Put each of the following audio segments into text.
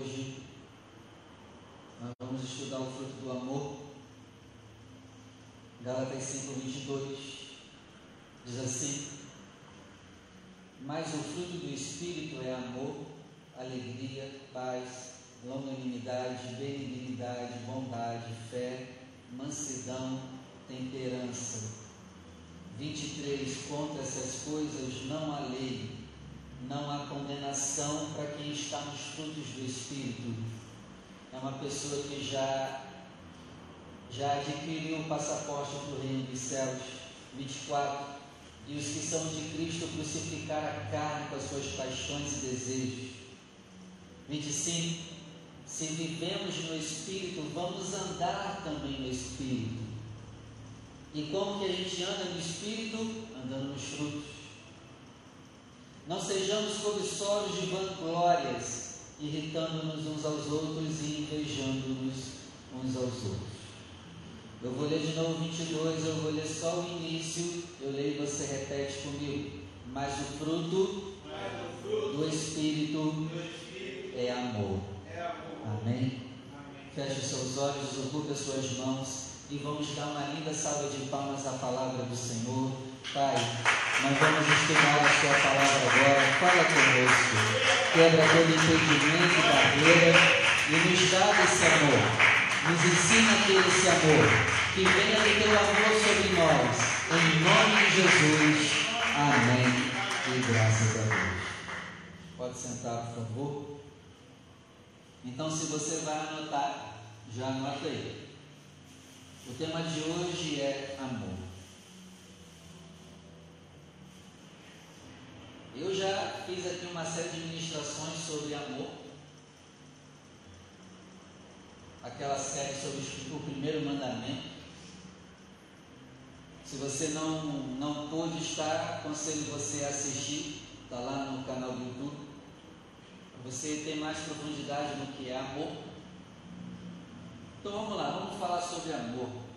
Hoje nós vamos estudar o fruto do amor. Gálatas 5, 22 diz assim: Mas o fruto do Espírito é amor, alegria, paz, longanimidade, benignidade, bondade, fé, mansidão, temperança. 23 Contra essas coisas não há lei não há condenação para quem está nos frutos do Espírito. É uma pessoa que já, já adquiriu o passaporte para o reino dos céus. 24. E os que são de Cristo crucificaram a carne com as suas paixões e desejos. 25. Se vivemos no Espírito, vamos andar também no Espírito. E como que a gente anda no Espírito? Andando nos frutos. Não sejamos cobiçosos de vanglórias, irritando-nos uns aos outros e invejando-nos uns aos outros. Eu vou ler de novo 22, eu vou ler só o início, eu leio e você repete comigo. Mas o fruto, do Espírito, é amor. Amém? Feche seus olhos, ocupe as suas mãos e vamos dar uma linda salva de palmas à palavra do Senhor. Pai, nós vamos estudar a Sua palavra agora. Fala conosco. Quebra todo impedimento e barreira e nos dá esse amor. Nos ensina a ter esse amor. Que venha do Teu amor sobre nós. Em nome de Jesus. Amém. E graças a Deus. Pode sentar, por favor. Então, se você vai anotar, já anota aí. O tema de hoje é amor. Eu já fiz aqui uma série de ministrações sobre amor. Aquela série sobre o primeiro mandamento. Se você não, não pôde estar, aconselho você a assistir. Está lá no canal do YouTube. Você ter mais profundidade no que é amor. Então vamos lá, vamos falar sobre amor.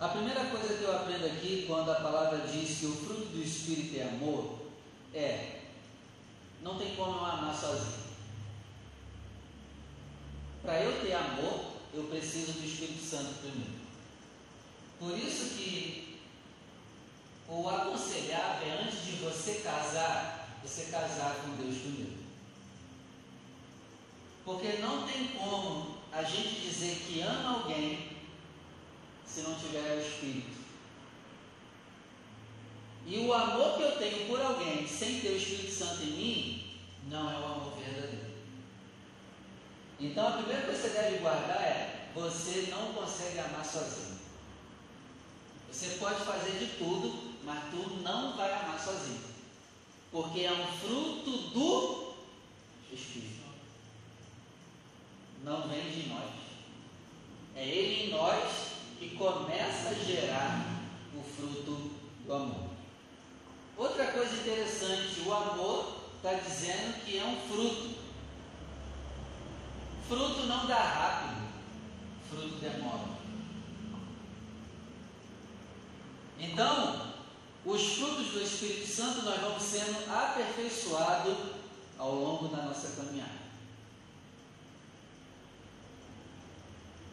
A primeira coisa que eu aprendo aqui, quando a palavra diz que o fruto do Espírito é amor, é: não tem como eu amar sozinho. Para eu ter amor, eu preciso do Espírito Santo primeiro. Por isso que o aconselhável é antes de você casar, você casar com Deus primeiro. Porque não tem como a gente dizer que ama alguém se não tiver o Espírito. E o amor que eu tenho por alguém sem ter o Espírito Santo em mim, não é o amor verdadeiro. Então a primeira coisa que você deve guardar é: você não consegue amar sozinho. Você pode fazer de tudo, mas tu não vai amar sozinho. Porque é um fruto do Espírito. Não vem de nós. É Ele em nós que começa a gerar o fruto do amor. Outra coisa interessante, o amor está dizendo que é um fruto. Fruto não dá rápido, fruto demora. Então, os frutos do Espírito Santo nós vamos sendo aperfeiçoados ao longo da nossa caminhada.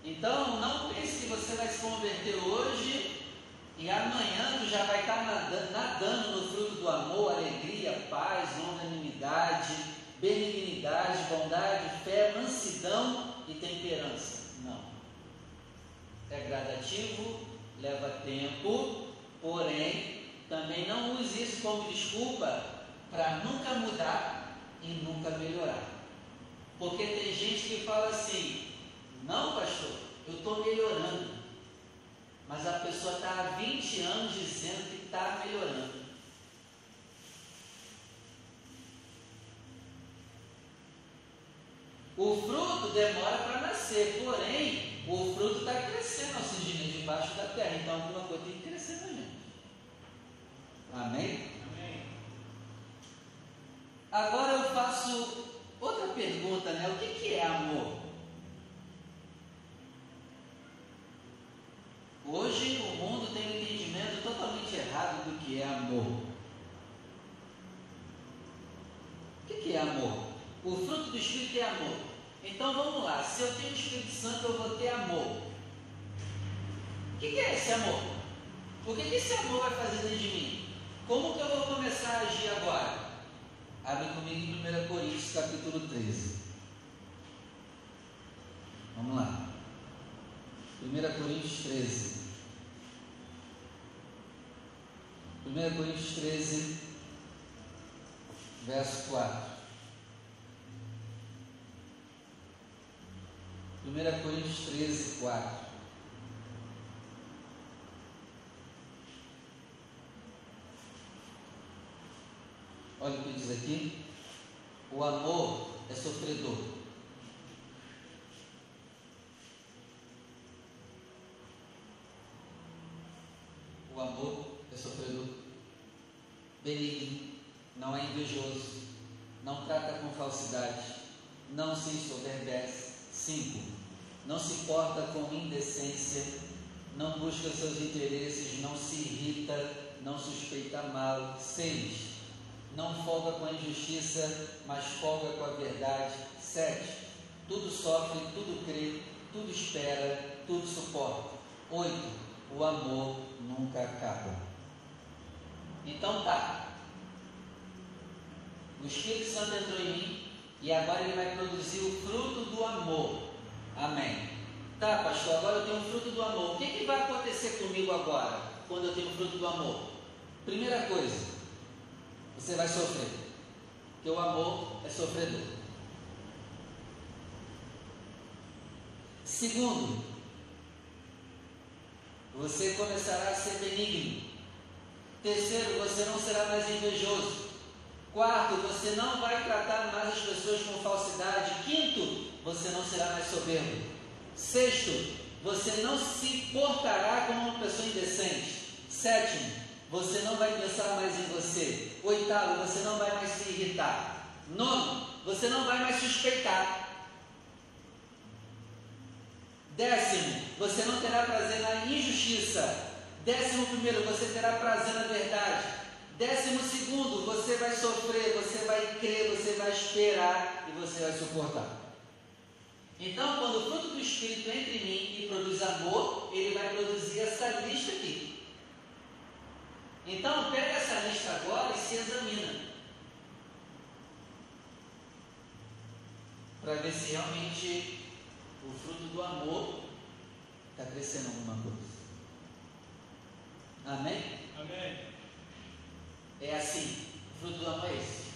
Então, não pense que você vai se converter hoje e amanhã tu já vai estar nadando, nadando no fruto do amor, alegria, paz, longanimidade, benignidade, bondade, fé, mansidão e temperança. Não. É gradativo, leva tempo, porém, também não use isso como desculpa para nunca mudar e nunca melhorar. Porque tem gente que fala assim, não, pastor, eu estou melhorando. Mas a pessoa está há 20 anos dizendo que está melhorando. O fruto demora para nascer, porém, o fruto está crescendo, oxigênio debaixo da terra. Então, alguma coisa tem que crescer gente. Amém? Amém? Agora eu faço outra pergunta, né? O que, que é amor? Hoje o mundo tem um entendimento totalmente errado do que é amor. O que é amor? O fruto do Espírito é amor. Então vamos lá, se eu tenho o Espírito Santo, eu vou ter amor. O que, é esse amor? O que esse amor vai fazer dentro de mim? Como que eu vou começar a agir agora? Abre comigo em 1 Coríntios capítulo 13. Vamos lá. 1 Coríntios 13. 1 Coríntios 13, verso 4. 1 Coríntios 13, 4. Olha o que diz aqui. O amor é sofredor. O amor é sofredor. Benigno, não é invejoso, não trata com falsidade, não se ensoberbece. 5. Não se porta com indecência, não busca seus interesses, não se irrita, não suspeita mal. 6 não folga com a injustiça, mas folga com a verdade. 7. Tudo sofre, tudo crê, tudo espera, tudo suporta. 8. O amor nunca acaba. Então tá. O Espírito Santo entrou em mim e agora ele vai produzir o fruto do amor. Amém. Tá, pastor, agora eu tenho o fruto do amor. O que, que vai acontecer comigo agora, quando eu tenho o fruto do amor? Primeira coisa, você vai sofrer. Porque o amor é sofredor. Segundo, você começará a ser benigno. Terceiro, você não será mais invejoso. Quarto, você não vai tratar mais as pessoas com falsidade. Quinto, você não será mais soberbo. Sexto, você não se portará como uma pessoa indecente. Sétimo, você não vai pensar mais em você. Oitavo, você não vai mais se irritar. Nono, você não vai mais suspeitar. Décimo, você não terá prazer na injustiça. Décimo primeiro, você terá prazer na verdade. Décimo segundo, você vai sofrer, você vai crer, você vai esperar e você vai suportar. Então, quando o fruto do Espírito entra em mim e produz amor, ele vai produzir essa lista aqui. Então, pega essa lista agora e se examina. Para ver se realmente o fruto do amor está crescendo alguma coisa. Amém? Amém. É assim. O fruto do amor é esse.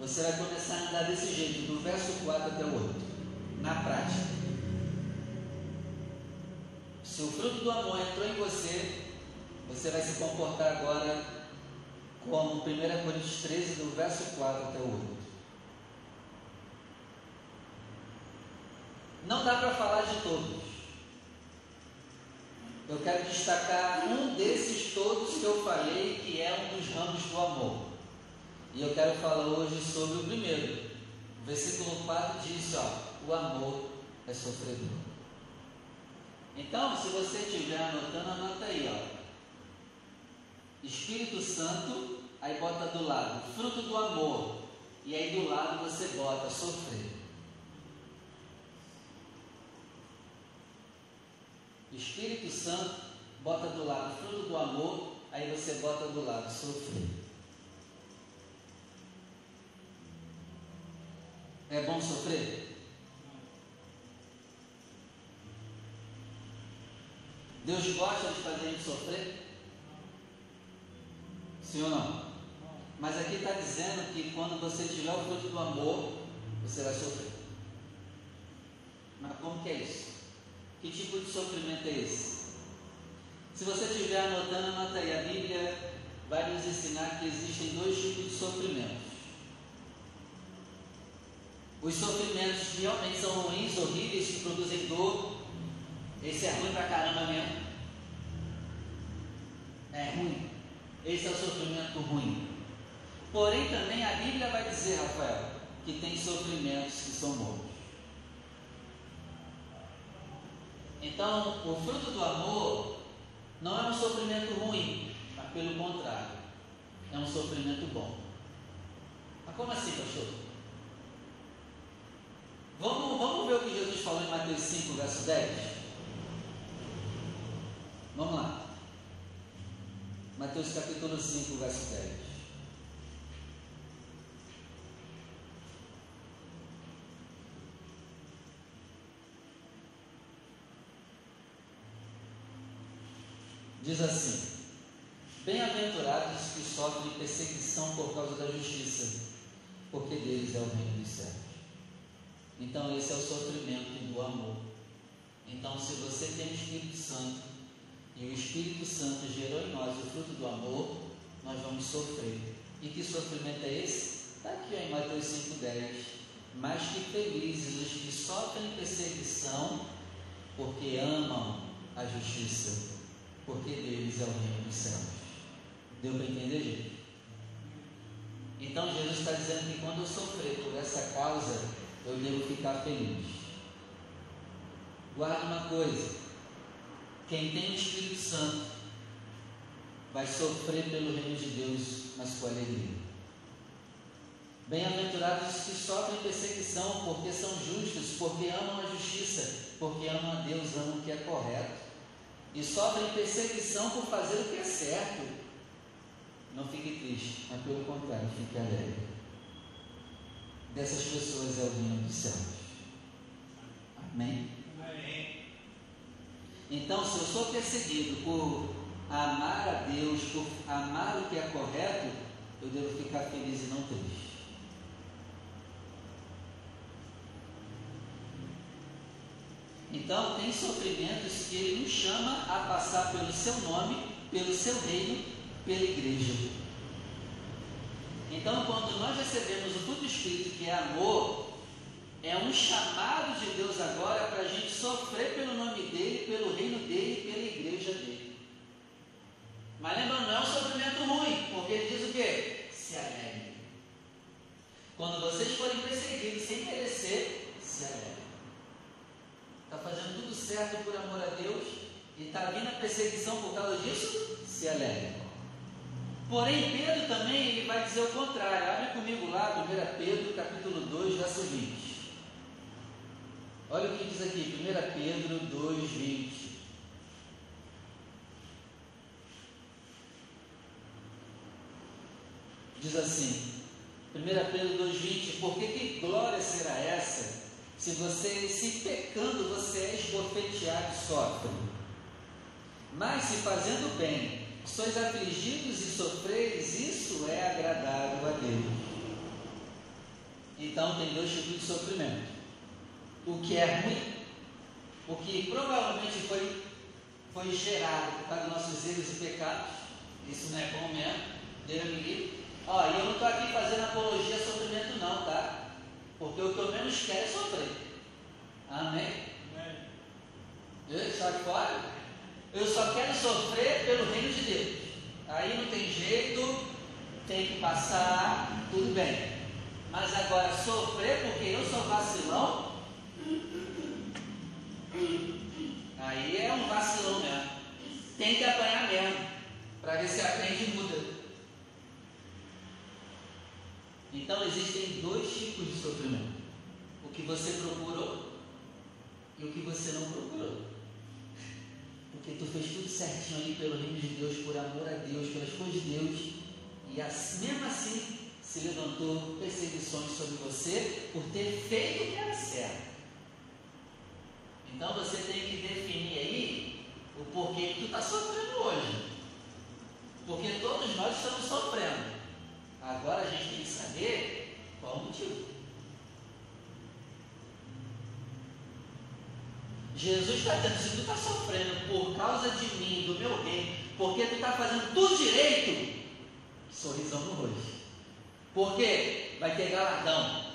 Você vai começar a andar desse jeito, do verso 4 até o 8. Na prática. Se o fruto do amor entrou em você, você vai se comportar agora como 1 Coríntios 13, do verso 4 até o 8. Não dá para falar de todos. Eu quero destacar um desses todos que eu falei, que é um dos ramos do amor. E eu quero falar hoje sobre o primeiro. O versículo 4 diz: ó, o amor é sofredor. Então, se você estiver anotando, anota aí, ó. Espírito Santo, aí bota do lado fruto do amor, e aí do lado você bota sofrer. Espírito Santo, bota do lado fruto do amor, aí você bota do lado sofrer. É bom sofrer? Deus gosta de fazer a gente sofrer? Sim ou não? Mas aqui está dizendo que quando você tiver o fruto do amor, você vai sofrer. Mas como que é isso? Que tipo de sofrimento é esse? Se você estiver anotando, anota aí. A Bíblia vai nos ensinar que existem dois tipos de sofrimentos. Os sofrimentos que realmente são ruins, horríveis, que produzem dor. Esse é ruim pra caramba mesmo. É ruim. Esse é o sofrimento ruim. Porém, também a Bíblia vai dizer, Rafael, que tem sofrimentos que são bons. Então, o fruto do amor não é um sofrimento ruim, mas pelo contrário, é um sofrimento bom. Mas como assim, pastor? Vamos ver o que Jesus falou em Mateus 5, verso 10? Vamos lá. Mateus capítulo 5, verso 10. Diz assim: Bem-aventurados que sofrem perseguição por causa da justiça, porque deles é o reino dos céus. Então, esse é o sofrimento do amor. Então, se você tem o Espírito Santo e o Espírito Santo gerou em nós o fruto do amor, nós vamos sofrer. E que sofrimento é esse? Está aqui em Mateus 5,10. Mas que felizes os que sofrem perseguição, porque amam a justiça, porque deles é o reino dos céus. Deu para entender, gente? Então Jesus está dizendo que quando eu sofrer por essa causa, eu devo ficar feliz. Guarda uma coisa: quem tem o Espírito Santo vai sofrer pelo reino de Deus, mas com alegria. Bem-aventurados os que sofrem perseguição, porque são justos, porque amam a justiça, porque amam a Deus, amam o que é correto. E sofrem perseguição por fazer o que é certo. Não fique triste, mas pelo contrário, fique alegre dessas pessoas é o reino dos céus. Amém? Amém? Então, se eu sou perseguido por amar a Deus, por amar o que é correto, eu devo ficar feliz e não triste. Então, tem sofrimentos que Ele nos chama a passar pelo seu nome, pelo seu reino, pela igreja. Então, quando nós recebemos o fruto Espírito, que é amor, é um chamado de Deus agora para a gente sofrer pelo nome dele, pelo reino dele pela igreja dele. Mas lembrando, não é um sofrimento ruim, porque ele diz o quê? Se alegre. Quando vocês forem perseguidos sem merecer, se alegre. Certo por amor a Deus e está vindo a perseguição por causa disso? Se alegre. Porém, Pedro também ele vai dizer o contrário. Abre comigo lá, 1 Pedro, capítulo 2, verso 20. Olha o que diz aqui, 1 Pedro 2, 20. Diz assim, 1 Pedro 2,20, porque que glória será essa, se você, se pecando, você é esbofeteado e sofre? Mas se fazendo bem, sois afligidos e sofreis, isso é agradável a Deus. Então tem dois tipos de sofrimento. O que é ruim, o que provavelmente foi, foi gerado por causa dos nossos erros e pecados, isso não é bom mesmo, Deus me livre. Ó, e eu não estou aqui fazendo apologia a sofrimento não, tá? Porque o que eu menos quero é sofrer. Amém? Amém. Sai fora. Eu só quero sofrer pelo reino de Deus. Aí não tem jeito, tem que passar, tudo bem. Mas agora sofrer porque eu sou vacilão, aí é um vacilão mesmo. Tem que apanhar mesmo, para ver se aprende e muda. Então existem dois tipos de sofrimento: o que você procurou e o que você não procurou porque tu fez tudo certinho ali pelo reino de Deus, por amor a Deus, pelas coisas de Deus, e assim, mesmo assim se levantou perseguições sobre você por ter feito o que era certo. Então você tem que definir aí o porquê que tu está sofrendo hoje. Porque todos nós estamos sofrendo. Agora a gente tem que saber qual o motivo. Jesus está dizendo: se tu está sofrendo por causa de mim, do meu reino, porque tu está fazendo tudo direito, sorrisão no rosto. Porque vai ter galardão.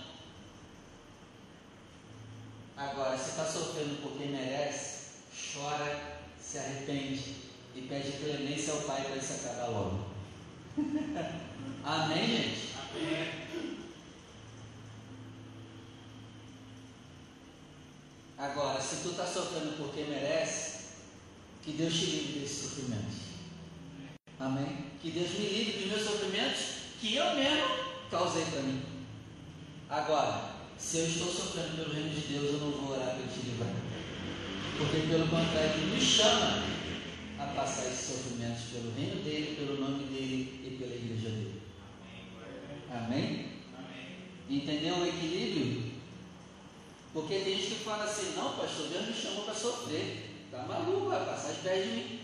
Agora, se está sofrendo porque merece, chora, se arrepende e pede clemência ao Pai para isso acabar logo. Amém, gente? Amém. Agora, se tu está sofrendo porque merece, que Deus te livre desse sofrimento. Amém? Que Deus me livre dos meus sofrimentos que eu mesmo causei para mim. Agora, se eu estou sofrendo pelo reino de Deus, eu não vou orar para te livrar. Porque, pelo contrário, Ele nos chama a passar esses sofrimentos pelo reino dele, pelo nome dele e pela igreja dele. Amém? Amém? Entendeu o equilíbrio? Porque tem gente que fala assim, não, pastor, Deus me chamou para sofrer. Tá maluco, vai passar de pé de mim.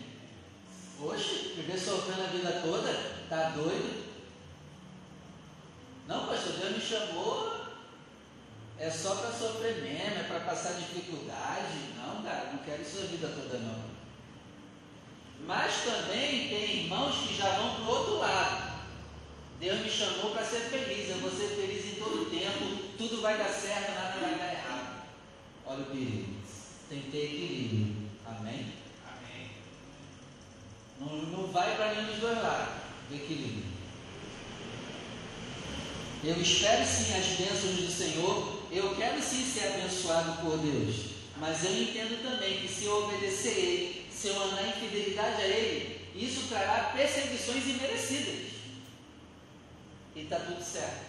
Oxe, viver sofrendo a vida toda, tá doido? Não, pastor, Deus me chamou, é só para sofrer mesmo, é para passar dificuldade. Não, cara, não quero isso a vida toda não. Mas também tem irmãos que já vão para o outro lado. Deus me chamou para ser feliz, eu vou ser feliz em todo o tempo, tudo vai dar certo, nada vai dar errado. Olha o perigo. Tem que ter equilíbrio. Amém? Amém. Não, não vai para nenhum dos dois lados. Equilíbrio. Eu espero sim as bênçãos do Senhor. Eu quero sim ser abençoado por Deus. Mas eu entendo também que se eu obedecer Ele, se eu andar em fidelidade a Ele, isso trará perseguições imerecidas. E está tudo certo.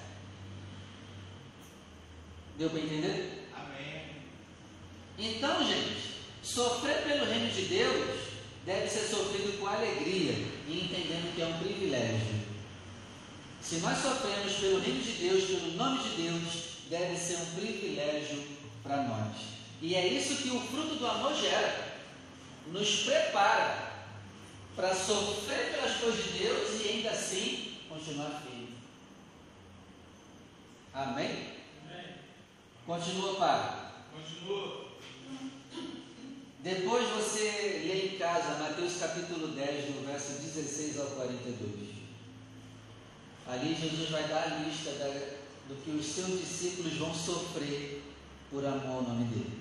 Deu para entender? Amém. Então, gente, sofrer pelo reino de Deus deve ser sofrido com alegria e entendendo que é um privilégio. Se nós sofremos pelo reino de Deus, pelo nome de Deus, deve ser um privilégio para nós. E é isso que o fruto do amor gera. Nos prepara para sofrer pelas coisas de Deus e ainda assim continuar firme. Amém? Amém. Continua, Pai. Continua. Depois você lê em casa Mateus capítulo 10, do verso 16 ao 42. Ali Jesus vai dar a lista da, do que os seus discípulos vão sofrer por amor ao nome dele.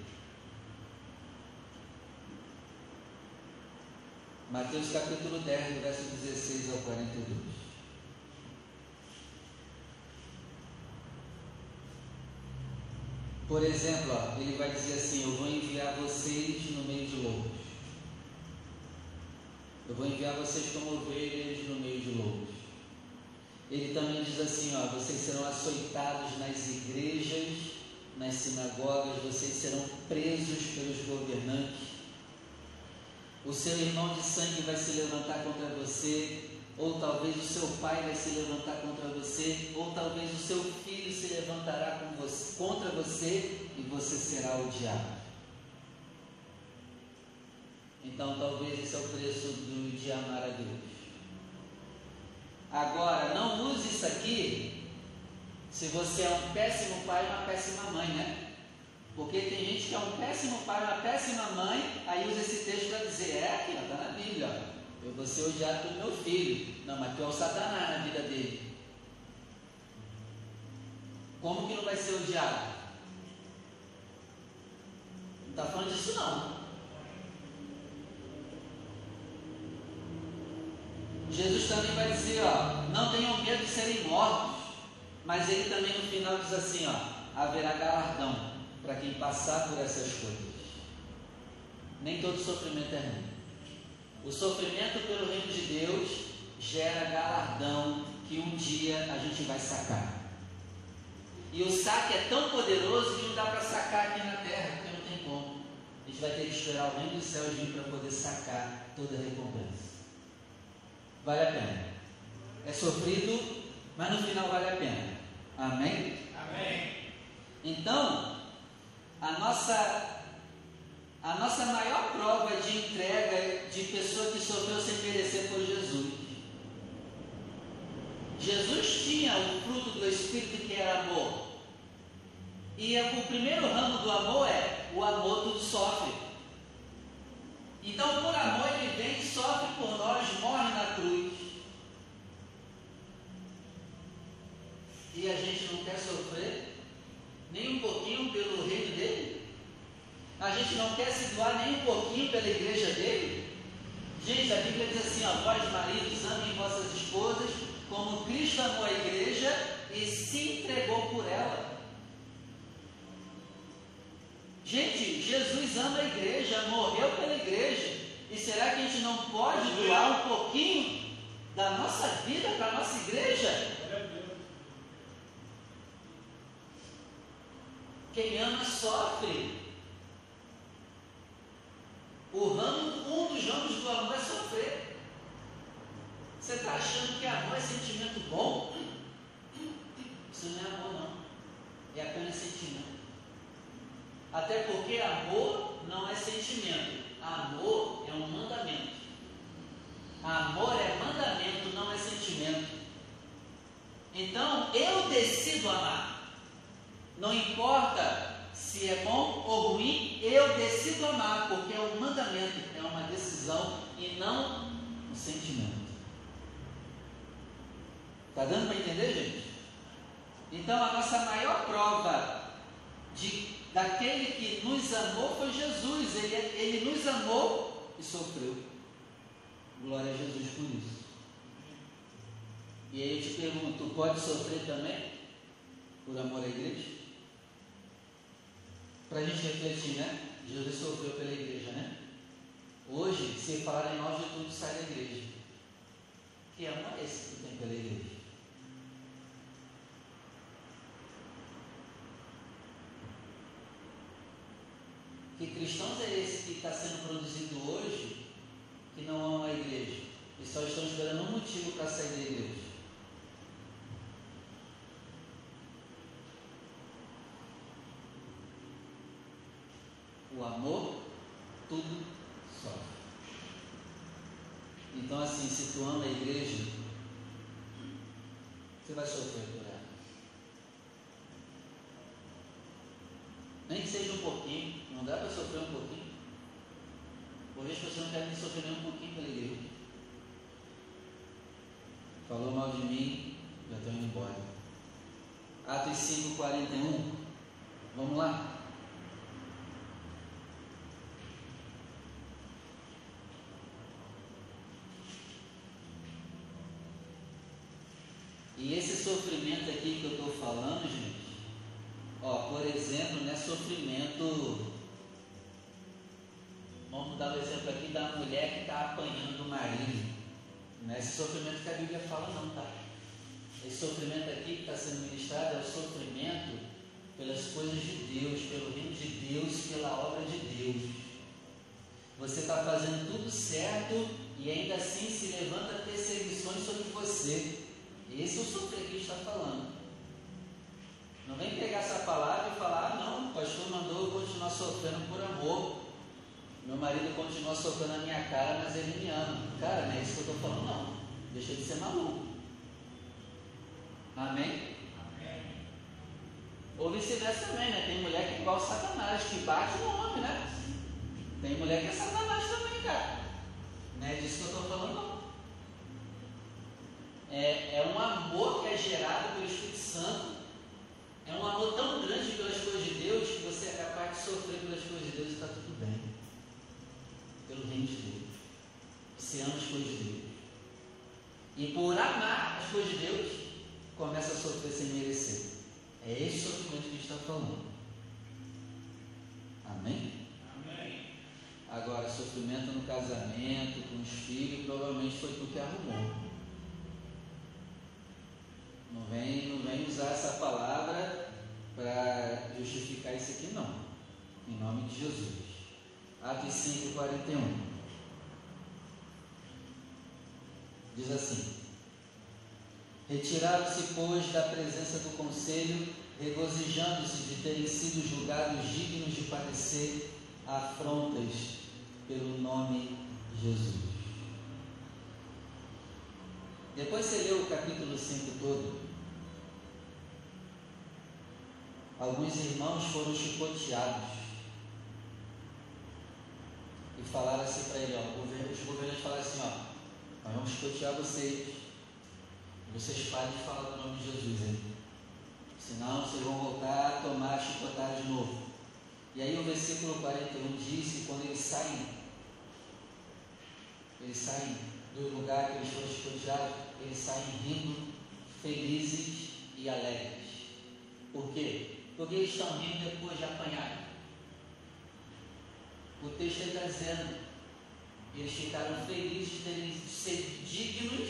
Mateus capítulo 10, do verso 16 ao 42. Por exemplo, ó, ele vai dizer assim: Eu vou enviar vocês no meio de lobos. Eu vou enviar vocês como ovelhas no meio de lobos. Ele também diz assim: ó, vocês serão açoitados nas igrejas, nas sinagogas, vocês serão presos pelos governantes. O seu irmão de sangue vai se levantar contra você, ou talvez o seu pai vai se levantar contra você, ou talvez o seu filho se levantará você, contra você e você será odiado. Então, talvez esse é o preço do, de amar a Deus. Agora, não use isso aqui se você é um péssimo pai e uma péssima mãe, né? Porque tem gente que é um péssimo pai, uma péssima mãe, aí usa esse texto para dizer, é aqui, está na Bíblia, ó. Eu vou ser odiado pelo meu filho. Não, mas tu é o Satanás na vida dele. Como que não vai ser odiado? Não está falando disso não. Jesus também vai dizer, ó, não tenham medo de serem mortos, mas ele também no final diz assim, ó, haverá galardão para quem passar por essas coisas. Nem todo sofrimento é ruim. O sofrimento pelo reino de Deus gera galardão que um dia a gente vai sacar. E o saque é tão poderoso que não dá para sacar aqui na terra, porque não tem como. A gente vai ter que esperar o reino dos céus vir para poder sacar toda a recompensa vale a pena. É sofrido, mas no final vale a pena. Amém? Amém. Então, a nossa a nossa maior prova de entrega de pessoa que sofreu sem merecer foi Jesus. Jesus tinha o fruto do Espírito que era amor. E o primeiro ramo do amor é o amor tudo sofre. Então, por amor, ele vem, sofre por nós, morre na cruz. E a gente não quer sofrer nem um pouquinho pelo reino dele? A gente não quer se doar nem um pouquinho pela igreja dele? Gente, a Bíblia diz assim: ó, vós maridos, amem vossas esposas, como Cristo amou a igreja e se entregou por ela. Gente, Jesus ama a igreja, morreu pela igreja. E será que a gente não pode doar um pouquinho da nossa vida para a nossa igreja? Quem ama sofre. O ramo, um dos ramos do amor é sofrer. Você está achando que amor é sentimento bom? Isso não é amor, não. É apenas sentimento. Até porque amor não é sentimento. Amor é um mandamento. Amor é mandamento, não é sentimento. Então eu decido amar. Não importa se é bom ou ruim, eu decido amar, porque é um mandamento, é uma decisão e não um sentimento. Está dando para entender, gente? Então a nossa maior prova de daquele que nos amou foi Jesus. Ele, ele nos amou e sofreu. Glória a Jesus por isso. E aí eu te pergunto, pode sofrer também? Por amor à igreja? Para a gente refletir, né? Jesus sofreu pela igreja, né? Hoje, se falar em nós de tudo, sai da igreja. Que amor é esse que tem pela igreja? Que cristãos é esse que está sendo produzido hoje que não amam a igreja? E só estão esperando um motivo para sair da igreja. O amor, tudo sofre. Então, assim, se tu ama a igreja, você vai sofrer por ela. Nem que seja um pouquinho, não dá para sofrer um pouquinho. Por vezes você não quer nem sofrer nem um pouquinho pela igreja. Falou mal de mim, já estou indo embora. Atos 5, 41. Vamos lá? E esse sofrimento aqui que eu estou falando, gente, ó, por exemplo, não é sofrimento. Vamos dar o um exemplo aqui da mulher que está apanhando o marido. Não é esse sofrimento que a Bíblia fala, não, tá? Esse sofrimento aqui que está sendo ministrado é o sofrimento pelas coisas de Deus, pelo reino de Deus, pela obra de Deus. Você está fazendo tudo certo e ainda assim se levanta perseguições sobre você. Esse é o sofrer que está falando. Não vem pegar essa palavra e falar, ah, não, o pastor mandou eu continuar sofrendo por amor. Meu marido continua sofrendo na minha cara, mas ele me ama. Cara, não é isso que eu estou falando, não. Deixa de ser maluco. Amém? Amém. Ou vice-versa também, né? Tem mulher que é igual Satanás, que bate no homem, né? Tem mulher que é Satanás também, cara. Não é disso que eu estou falando, não é, é um amor que é gerado pelo Espírito Santo, é um amor tão grande pelas coisas de Deus que você é capaz de sofrer pelas coisas de Deus e está tudo bem. Pelo reino de Deus. Você ama as coisas de Deus. E por amar as coisas de Deus, começa a sofrer sem merecer. É esse sofrimento que a gente está falando. Amém? Amém? Agora, sofrimento no casamento, com os filhos, provavelmente foi porque arrumou. Não vem, não vem usar essa palavra para justificar isso aqui, não. Em nome de Jesus. Atos 5, 41. Diz assim: Retiraram-se, pois, da presença do conselho, regozijando-se de terem sido julgados dignos de padecer afrontas pelo nome de Jesus. Depois você lê o capítulo 5 todo. Alguns irmãos foram chicoteados. E falaram assim para ele, ó, os governantes falaram assim, ó, nós vamos chicotear vocês. Vocês parem de falar do nome de Jesus hein? Senão vocês vão voltar a tomar chicotada de novo. E aí o versículo 41 diz que quando eles saem, eles saem do lugar que eles foram chicoteados, eles saem rindo, felizes e alegres. Por quê? Porque eles estão rindo depois de apanhar. O texto está dizendo, eles ficaram felizes de terem ser dignos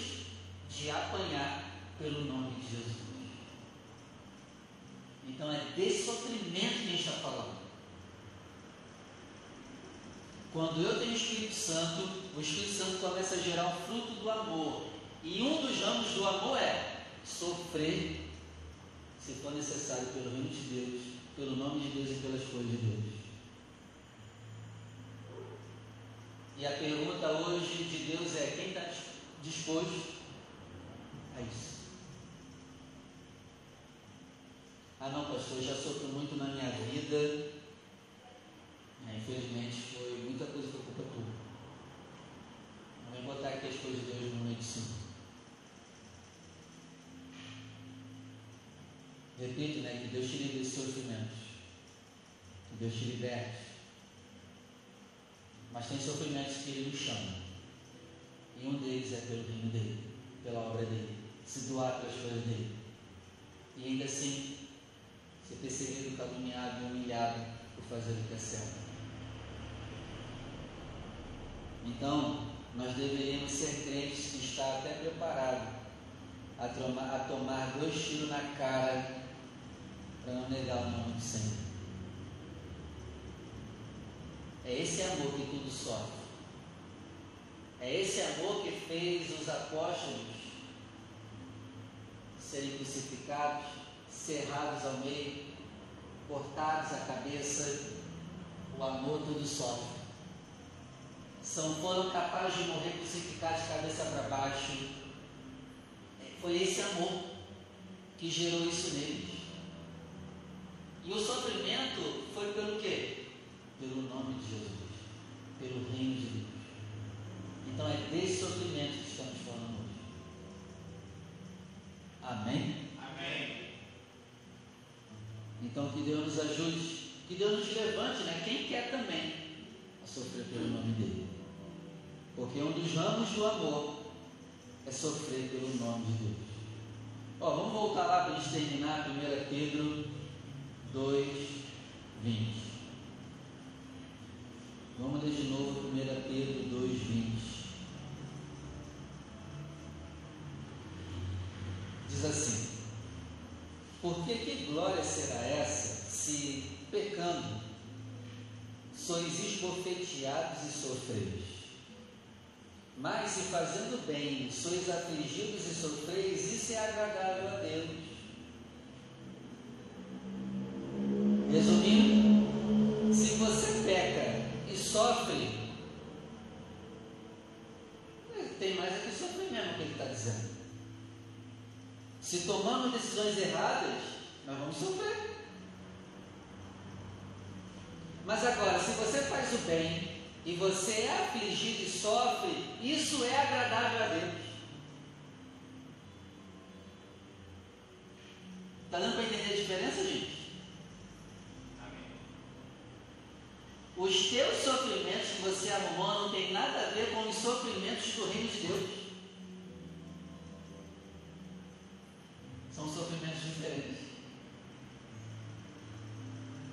de apanhar pelo nome de Jesus. Então é desse sofrimento que a gente está falando. Quando eu tenho o Espírito Santo, o Espírito Santo começa a gerar um fruto do amor. E um dos ramos do amor é sofrer, se for necessário, pelo reino de Deus, pelo nome de Deus e pelas coisas de Deus. E a pergunta hoje de Deus é: quem está disposto a isso? Ah, não, pastor, eu já sofro muito na minha vida. É, infelizmente, foi muita coisa tua. Botar aqui as coisas de Deus no meio de cima. Repito, né? Que Deus te livre desses sofrimentos. Que Deus te liberte. Mas tem sofrimentos que Ele nos chama. E um deles é pelo reino dele, pela obra dele, se doar pelas coisas dele. E ainda assim, ser perseguido, caluniado humilhado por fazer o que é certo. Então, nós deveríamos ser crentes que está até preparado a tomar, a tomar dois tiros na cara para não negar o nome do Senhor. É esse amor que tudo sofre. É esse amor que fez os apóstolos serem crucificados, cerrados ao meio, cortados a cabeça. O amor tudo sofre são, foram capazes de morrer crucificados de cabeça para baixo. Foi esse amor que gerou isso neles. E o sofrimento foi pelo quê? Pelo nome de Jesus, pelo reino de Deus. Então é desse sofrimento que estamos falando hoje. Amém? Amém. Então que Deus nos ajude, que Deus nos levante, né? Quem quer também a sofrer pelo nome dele. Porque um dos ramos do amor é sofrer pelo nome de Deus. Ó, vamos voltar lá para a gente terminar 1 Pedro 2, 20. Vamos ler de novo 1 Pedro 2, 20. Diz assim: Porque que glória será essa se, pecando, sois esbofeteados e sofreis? Mas se fazendo bem sois afligidos e sofreis, isso é agradável a Deus. Resumindo, se você peca e sofre, tem mais é que sofrer mesmo que ele está dizendo. Se tomamos decisões erradas, nós vamos sofrer. Mas agora, se você faz o bem e você é afligido e sofre, isso é agradável a Deus. Está dando para entender a diferença, gente? Amém. Os teus sofrimentos que você arrumou não tem nada a ver com os sofrimentos do reino de Deus. São sofrimentos diferentes.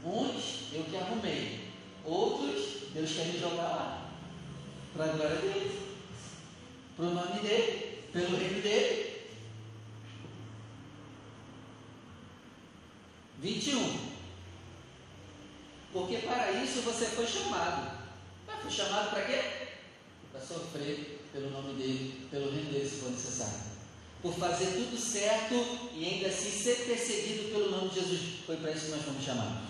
Uns eu que arrumei, Deus quer me jogar lá. Para a glória dele. Para o nome dele. Pelo reino dele. 21. Porque para isso você foi chamado. Mas foi chamado para quê? Para sofrer pelo nome dele, pelo reino dele, se for necessário. Por fazer tudo certo e ainda assim ser perseguido pelo nome de Jesus. Foi para isso que nós fomos chamados.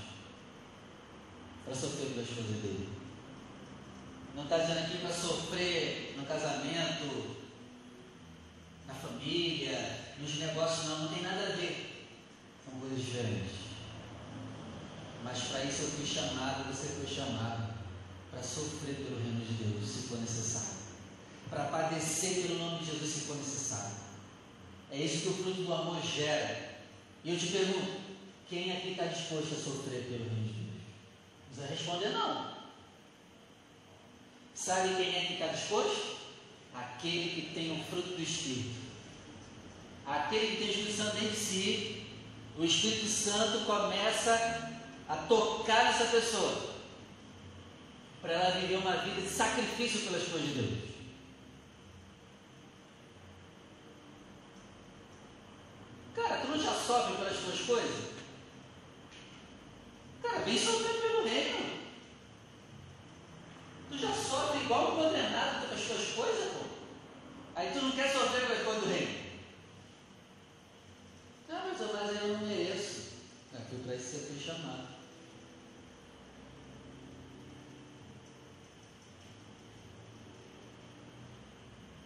Para sofrer pelas coisas dele. Não está dizendo aqui para sofrer no casamento, na família, nos negócios, não, não tem nada a ver. São coisas diferentes. Mas para isso eu fui chamado, você foi chamado para sofrer pelo reino de Deus, se for necessário. Para padecer pelo nome de Jesus, se for necessário. É isso que o fruto do amor gera. E eu te pergunto: quem aqui está disposto a sofrer pelo reino de Deus? Não precisa responder, não. Sabe quem é que está disposto? Aquele que tem o fruto do Espírito. Aquele que tem o Espírito Santo dentro de si, o Espírito Santo começa a tocar essa pessoa para ela viver uma vida de sacrifício pelas coisas de Deus. Cara, tu não já sofre pelas tuas coisas? Cara, vem sofrer pelo reino. Tu já sofre igual um condenado pelas tuas coisas, pô. Aí tu não quer sofrer com as coisas do reino. Não, mas eu, mas eu não mereço. É que para isso você foi chamado.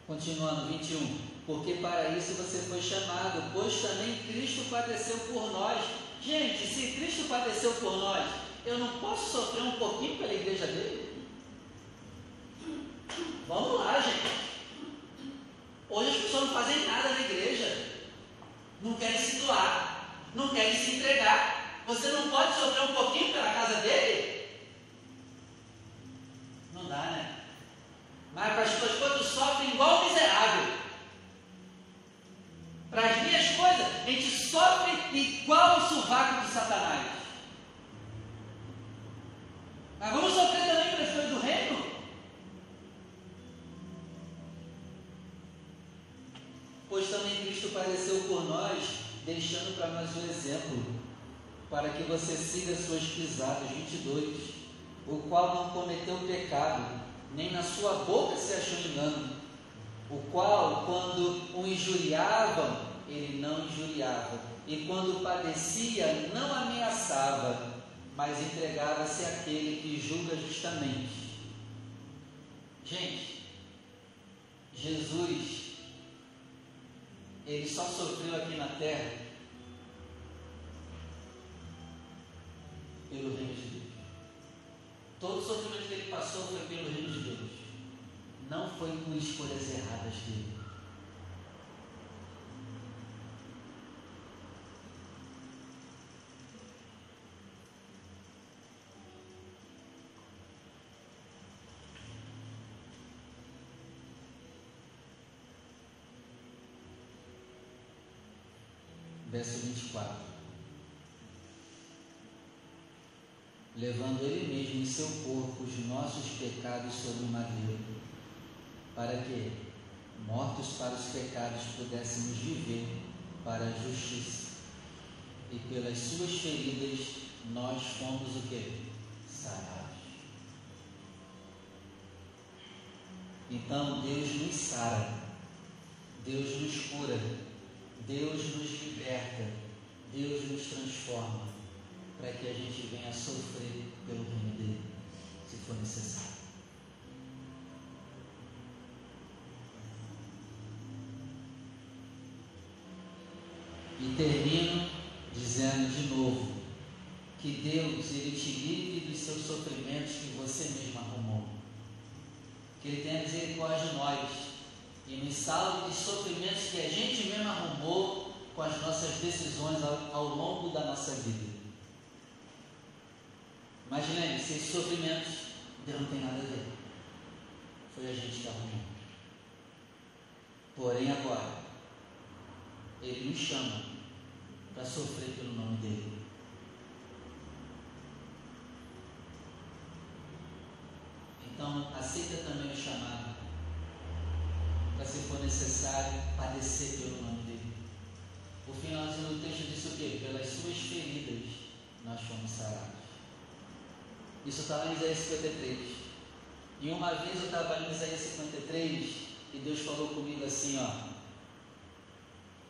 Continuando, 21. Porque para isso você foi chamado, pois também Cristo padeceu por nós. Gente, se Cristo padeceu por nós, eu não posso sofrer um pouquinho pela igreja dele? Vamos lá, gente. Hoje as pessoas não fazem nada na igreja. Não querem se doar. Não querem se entregar. Você não pode sofrer um pouquinho pela casa dele? Não dá, né? Mas para as tuas coisas sofrem igual miserável. Para as minhas coisas, a gente sofre igual o sovaco de Satanás. Mas vamos sofrer também para as coisas do reino? Pois também Cristo padeceu por nós, deixando para nós o exemplo, para que você siga suas pisadas. 22. O qual não cometeu pecado nem na sua boca se achou engano, o qual, quando o injuriavam, ele não injuriava, e quando padecia, não ameaçava, mas entregava-se àquele que julga justamente. Gente, Jesus, ele só sofreu aqui na terra pelo reino de Deus. Todo o sofrimento que ele passou foi pelo reino de Deus. Não foi por escolhas erradas dele. Verso 24. levando Ele mesmo em seu corpo os nossos pecados sobre o madeiro, para que, mortos para os pecados, pudéssemos viver para a justiça. E pelas suas feridas nós fomos o que? Sarados. Então Deus nos sara, Deus nos cura, Deus nos liberta, Deus nos transforma para que a gente venha sofrer pelo reino dele, se for necessário. E termino dizendo de novo que Deus ele te livre dos seus sofrimentos que você mesmo arrumou. Que Ele tenha misericórdia de nós e nos salve dos sofrimentos que a gente com as nossas decisões ao, ao longo da nossa vida. Mas lembre-se, esses sofrimentos, Deus não tem nada a ver. Foi a gente que arrumou. Porém, agora, Ele nos chama para sofrer pelo nome dEle. Então, aceita também o chamado para, se for necessário, padecer pelo nome dEle. O finalzinho do texto diz o quê? Pelas suas feridas nós fomos sarados. Isso está lá em Isaías 53. E uma vez eu estava em Isaías 53 e Deus falou comigo assim, ó.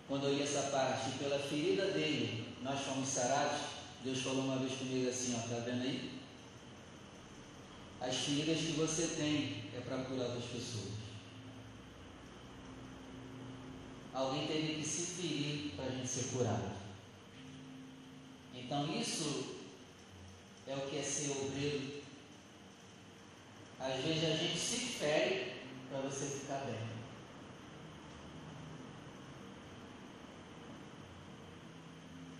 Quando eu li essa parte, pela ferida dele nós fomos sarados, Deus falou uma vez comigo assim, ó, tá vendo aí? As feridas que você tem é para curar outras pessoas. Alguém teve que se ferir para a gente ser curado. Então isso é o que é ser obreiro. Às vezes a gente se fere para você ficar bem.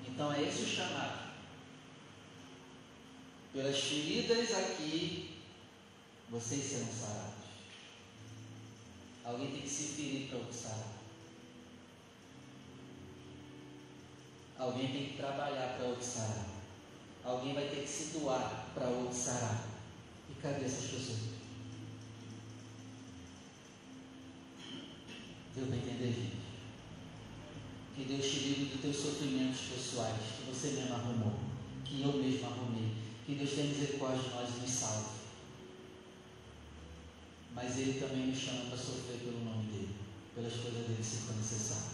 Então é esse o chamado. Pelas feridas aqui, vocês serão sarados. Alguém tem que se ferir para o sarar. Alguém tem que trabalhar para o sarar. Alguém vai ter que se doar para outro sarar. E cadê essas pessoas? Deu para entender, gente? Que Deus te livre dos teus sofrimentos pessoais, que você mesmo arrumou, que eu mesmo arrumei. Que Deus tenha misericórdia de nós e nos salve. Mas Ele também nos chama para sofrer pelo nome dEle. pelas coisas dele se for necessário.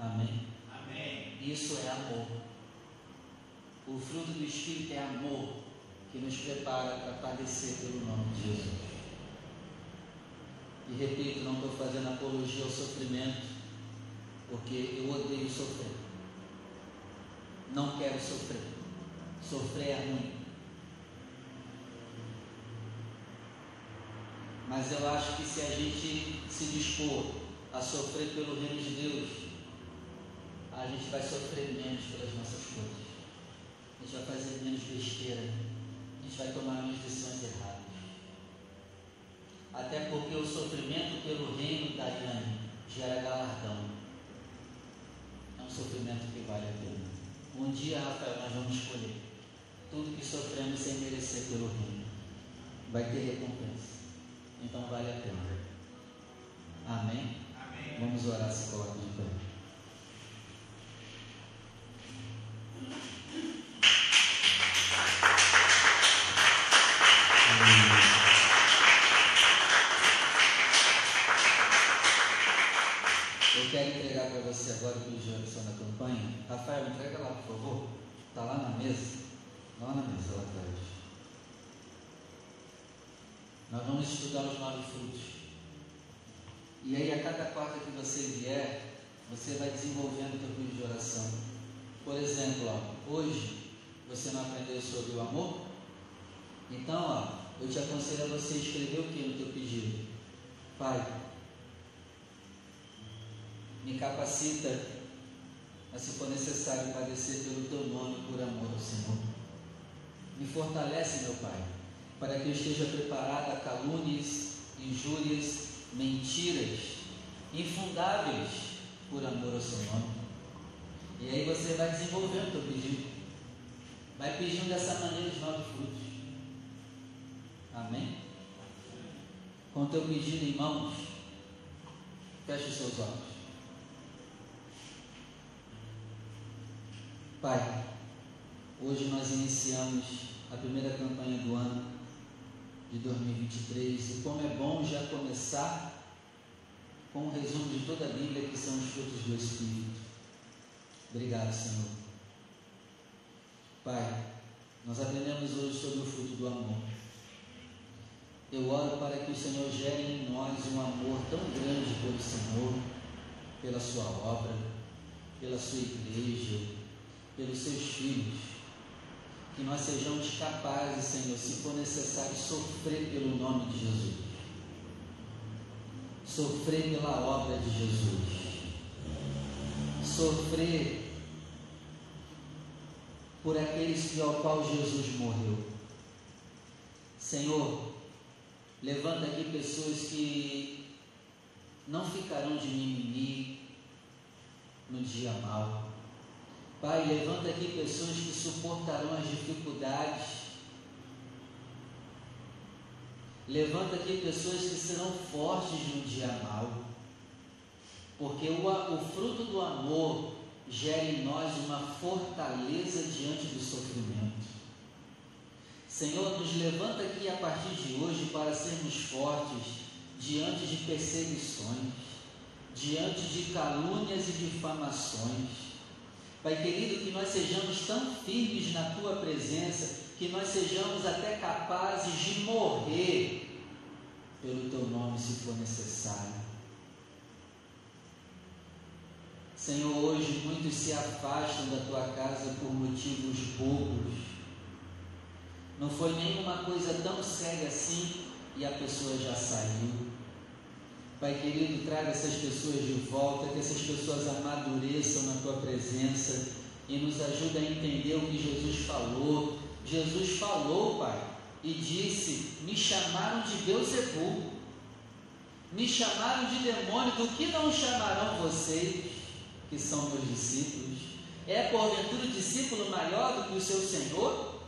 Amém? Amém. Isso é amor. O fruto do Espírito é amor que nos prepara para padecer pelo nome de Jesus. E repito, não estou fazendo apologia ao sofrimento, porque eu odeio sofrer. Não quero sofrer. Sofrer é ruim. Mas eu acho que se a gente se dispor a sofrer pelo reino de Deus, a gente vai sofrer menos pelas nossas coisas. A gente vai fazer menos besteira. A gente vai tomar menos decisões erradas. Até porque o sofrimento pelo reino da Yane gera galardão. É um sofrimento que vale a pena. Um dia, Rafael, nós vamos escolher tudo que sofremos sem merecer pelo reino. Vai ter recompensa. Então vale a pena. Amém? Amém. Vamos orar se coloca de pé. Eu quero entregar para você agora o que o Jackson na campanha. Rafael, entrega lá, por favor. Está lá na mesa. Lá na mesa, lá atrás. Nós vamos estudar os nove frutos. E aí, a cada quarta que você vier, você vai desenvolvendo o teu pedido de oração. Por exemplo, ó, hoje você não aprendeu sobre o amor? Então, ó, eu te aconselho a você escrever o que no teu pedido? Pai, me capacita a, se for necessário, padecer pelo teu nome por amor ao Senhor. Me fortalece, meu Pai, para que eu esteja preparado a calúnias, injúrias, mentiras, infundáveis por amor ao nome. E aí você vai desenvolvendo o teu pedido. Vai pedindo dessa maneira os nove frutos. Amém? Com o teu pedido em mãos, feche os seus olhos. Pai, hoje nós iniciamos a primeira campanha do ano de 2023 e como é bom já começar com um resumo de toda a Bíblia que são os frutos do Espírito. Obrigado, Senhor. Pai, nós aprendemos hoje sobre o fruto do amor. Eu oro para que o Senhor gere em nós um amor tão grande pelo Senhor, pela Sua obra, pela Sua igreja, pelos Seus filhos, que nós sejamos capazes, Senhor, se for necessário, sofrer pelo nome de Jesus, sofrer pela obra de Jesus, sofrer por aqueles que ao qual Jesus morreu. Senhor, levanta aqui pessoas que não ficarão de mimimi no dia mal. Pai, levanta aqui pessoas que suportarão as dificuldades. Levanta aqui pessoas que serão fortes no dia mal. Porque o, o fruto do amor gera em nós uma fortaleza diante do sofrimento. Senhor, nos levanta aqui a partir de hoje para sermos fortes diante de perseguições, diante de calúnias e difamações. Pai querido, que nós sejamos tão firmes na tua presença, que nós sejamos até capazes de morrer pelo teu nome, se for necessário. Senhor, hoje muitos se afastam da tua casa por motivos bobos. Não foi nenhuma coisa tão séria assim e a pessoa já saiu. Pai querido, traga essas pessoas de volta, que essas pessoas amadureçam na tua presença e nos ajude a entender o que Jesus falou. Jesus falou, Pai, e disse: Me chamaram de Beuzebu, me chamaram de demônio, do que não chamarão vocês, que são meus discípulos? É porventura o discípulo maior do que o seu Senhor?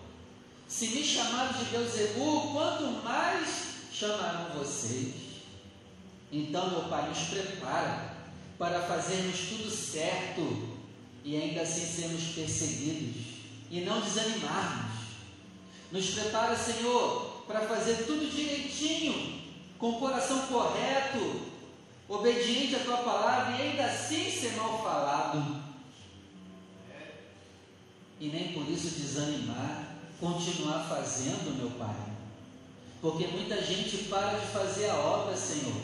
Se me chamaram de Beuzebu, quanto mais chamarão vocês? Então, meu Pai, nos prepara para fazermos tudo certo e ainda assim sermos perseguidos e não desanimarmos. Nos prepara, Senhor, para fazer tudo direitinho, com o coração correto, obediente à tua palavra e ainda assim ser mal falado. E nem por isso desanimar, continuar fazendo, meu Pai. Porque muita gente para de fazer a obra, Senhor,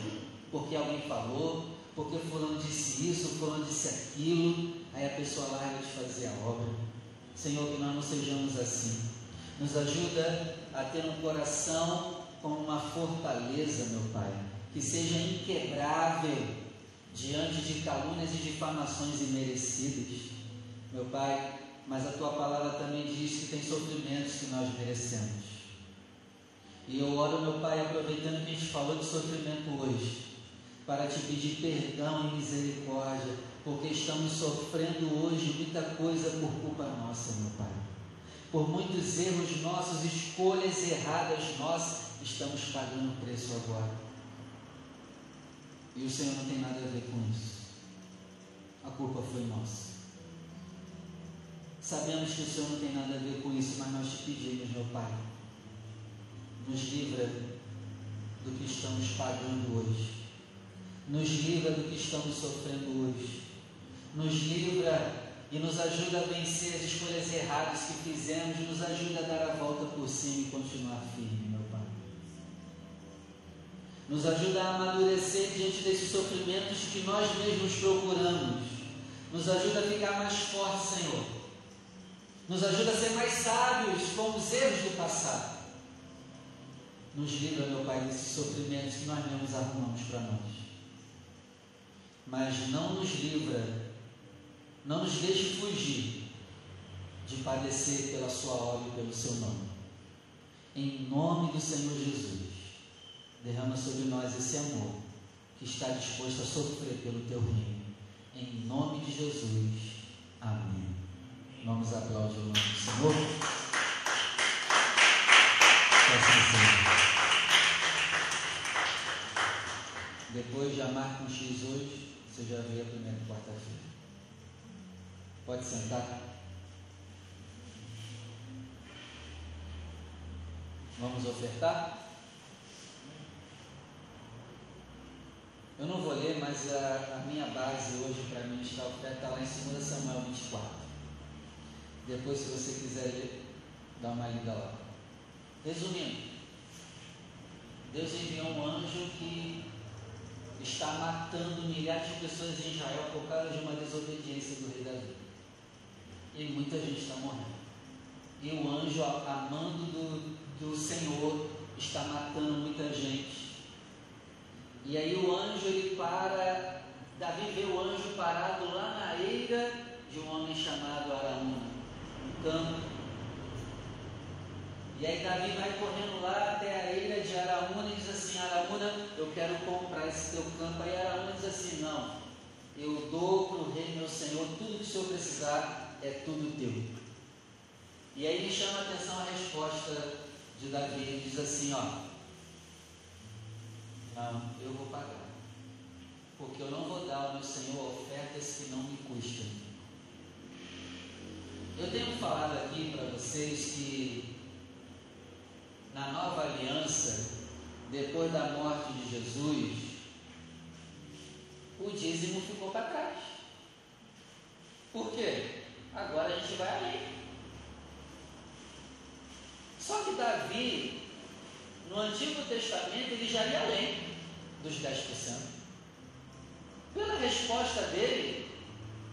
porque alguém falou, porque fulano disse isso, fulano disse aquilo, aí a pessoa larga de fazer a obra. Senhor, que nós não sejamos assim. Nos ajuda a ter um coração como uma fortaleza, meu Pai, que seja inquebrável diante de calúnias e difamações imerecidas. Meu Pai, mas a tua palavra também diz que tem sofrimentos que nós merecemos. E eu oro, meu Pai, aproveitando que a gente falou de sofrimento hoje, para te pedir perdão e misericórdia, porque estamos sofrendo hoje muita coisa por culpa nossa, meu Pai. Por muitos erros nossos, escolhas erradas nossas, estamos pagando o preço agora. E o Senhor não tem nada a ver com isso. A culpa foi nossa. Sabemos que o Senhor não tem nada a ver com isso, mas nós te pedimos, meu Pai, nos livra do que estamos pagando hoje. Nos livra do que estamos sofrendo hoje. Nos livra e nos ajuda a vencer as escolhas erradas que fizemos, nos ajuda a dar a volta por cima e continuar firme. Nos ajuda a amadurecer diante desses sofrimentos que nós mesmos procuramos. Nos ajuda a ficar mais forte, Senhor. Nos ajuda a ser mais sábios com os erros do passado. Nos livra, meu Pai, desses sofrimentos que nós mesmos arrumamos para nós. Mas não nos livra, não nos deixe fugir de padecer pela Sua obra e pelo Seu nome. Em nome do Senhor Jesus, derrama sobre nós esse amor que está disposto a sofrer pelo Teu reino. Em nome de Jesus. Amém. Vamos aplaudir o nome do Senhor. Depois já marca um X hoje, você já vê a primeira quarta-feira. Pode sentar. Vamos ofertar? Eu não vou ler, mas a, a minha base hoje para ministrar a oferta está lá em 2 Samuel 24. Depois, se você quiser ler, dá uma lida lá. Resumindo, Deus enviou um anjo que está matando milhares de pessoas em Israel por causa de uma desobediência do rei Davi. E muita gente está morrendo. E o anjo, amando do, do Senhor, está matando muita gente. E aí o anjo ele para, Davi vê o anjo parado lá na eira de um homem chamado Araúna, um campo e aí Davi vai correndo lá até a ilha de Araúna e diz assim, Araúna, eu quero comprar esse teu campo. Aí Araúna diz assim, não, eu dou para o rei meu senhor, tudo que o senhor precisar é tudo teu. E aí me chama a atenção a resposta de Davi, ele diz assim, ó, não, eu vou pagar, porque eu não vou dar ao meu senhor ofertas que não me custam. Eu tenho falado aqui para vocês que na nova aliança, depois da morte de Jesus, o dízimo ficou para trás. Por quê? Agora a gente vai além. Só que Davi, no Antigo Testamento, ele já ia além dos 10%. Pela resposta dele,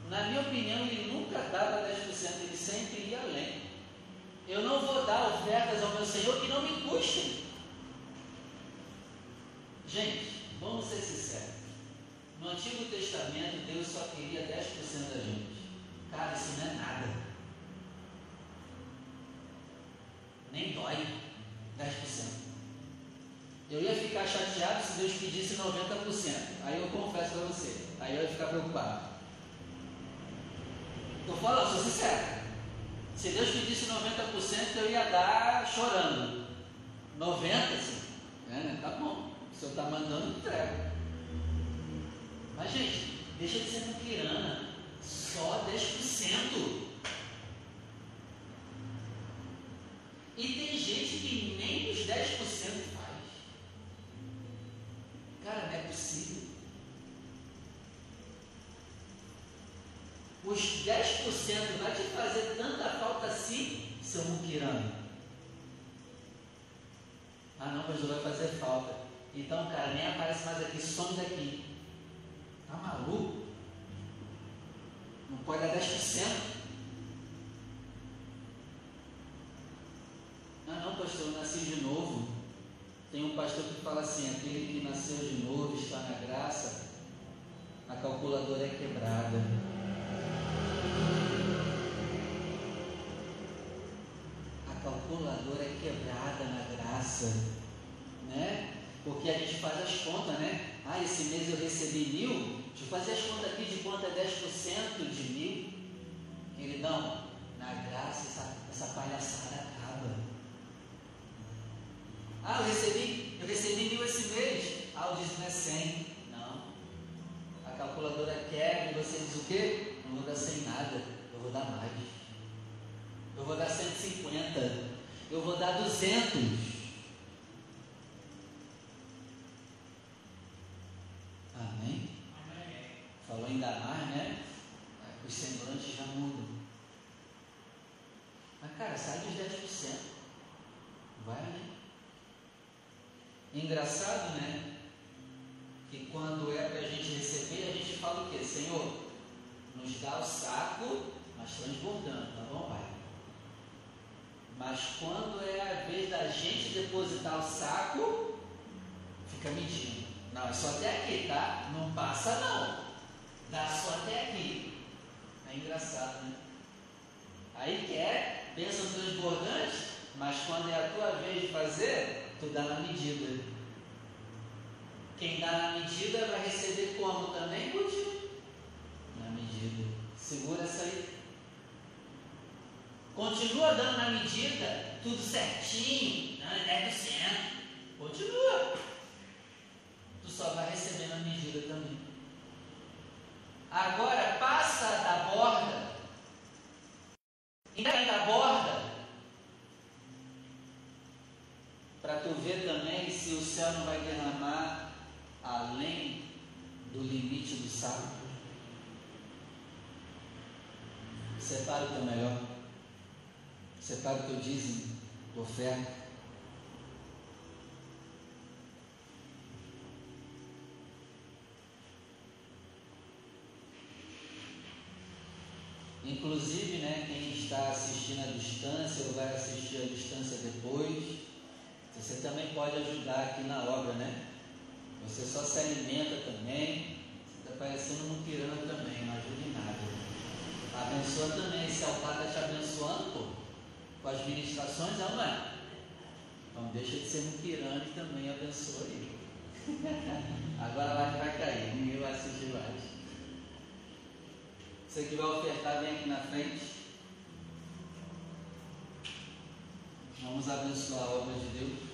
na minha opinião, ele nunca dava 10%, ele sempre ia além. Eu não vou dar ofertas ao meu Senhor que não me custem. Gente, vamos ser sinceros. No Antigo Testamento, Deus só queria 10% da gente. Cara, isso não é nada. Nem dói 10%. Eu ia ficar chateado se Deus pedisse 90%. Aí eu confesso para você. Aí eu ia ficar preocupado. Estou falando, sou sincero. Se Deus pedisse 90%, eu ia dar chorando. 90%, sim. É, tá bom. O senhor está mandando, entrega. Mas, gente, deixa de ser muquirana. Só 10%. E tem gente que nem os 10% faz. Cara, não é possível. Os 10% vai te fazer tanta falta assim, seu muquirano. Ah não, mas não vai fazer falta. Então, cara, nem aparece mais aqui, some daqui. Tá maluco? Não pode dar 10%. Ah não, pastor, eu nasci de novo. Tem um pastor que fala assim, aquele que nasceu de novo está na graça, a calculadora é quebrada. A calculadora é quebrada na graça, né? Porque a gente faz as contas, né? Ah, esse mês eu recebi mil, deixa eu fazer as contas aqui de quanto é 10% de mil. Queridão, na graça essa, essa palhaçada. Ah, eu recebi, eu recebi mil esse mês. Ah, o dízimo é 100. Não. A calculadora quebra e você diz o quê? Não vou dar sem nada, eu vou dar mais. Eu vou dar 150. Eu vou dar 200. falou em dar mais, né? Os semblantes já mudam. Mas, cara, sai dos 10%. Vai ali. Engraçado, né? Que quando é para a gente receber, a gente fala o quê? Senhor, nos dá o saco, mas transbordando, tá bom, Pai? Mas quando é a vez da gente depositar o saco, fica medindo. Não, é só até aqui, tá? Não passa não. Dá só até aqui. É engraçado, né? Aí quer, bênção transbordante, mas quando é a tua vez de fazer, tu dá na medida. Quem dá na medida vai receber como também, contigo? Na medida. Segura essa aí. Continua dando na medida, tudo certinho, não é 10%. Continua. Tu só vai receber na medida também. Agora passa da borda. Entrega da borda. Para tu ver também se o céu não vai derramar além do limite do sábado. Separa o teu melhor. Separa o teu dízimo, tua oferta. Inclusive, né, quem está assistindo à distância ou vai assistir à distância depois, você também pode ajudar aqui na obra, né? Você só se alimenta também, você está parecendo um pirâmide também, não ajuda em nada. Abençoa também, esse altar está te abençoando, pô, com as ministrações, não é? Então deixa de ser um pirâmide também, abençoa aí. Agora lá que vai cair, ninguém vai assistir mais. Você que vai ofertar, vem aqui na frente. Vamos abençoar a obra de Deus.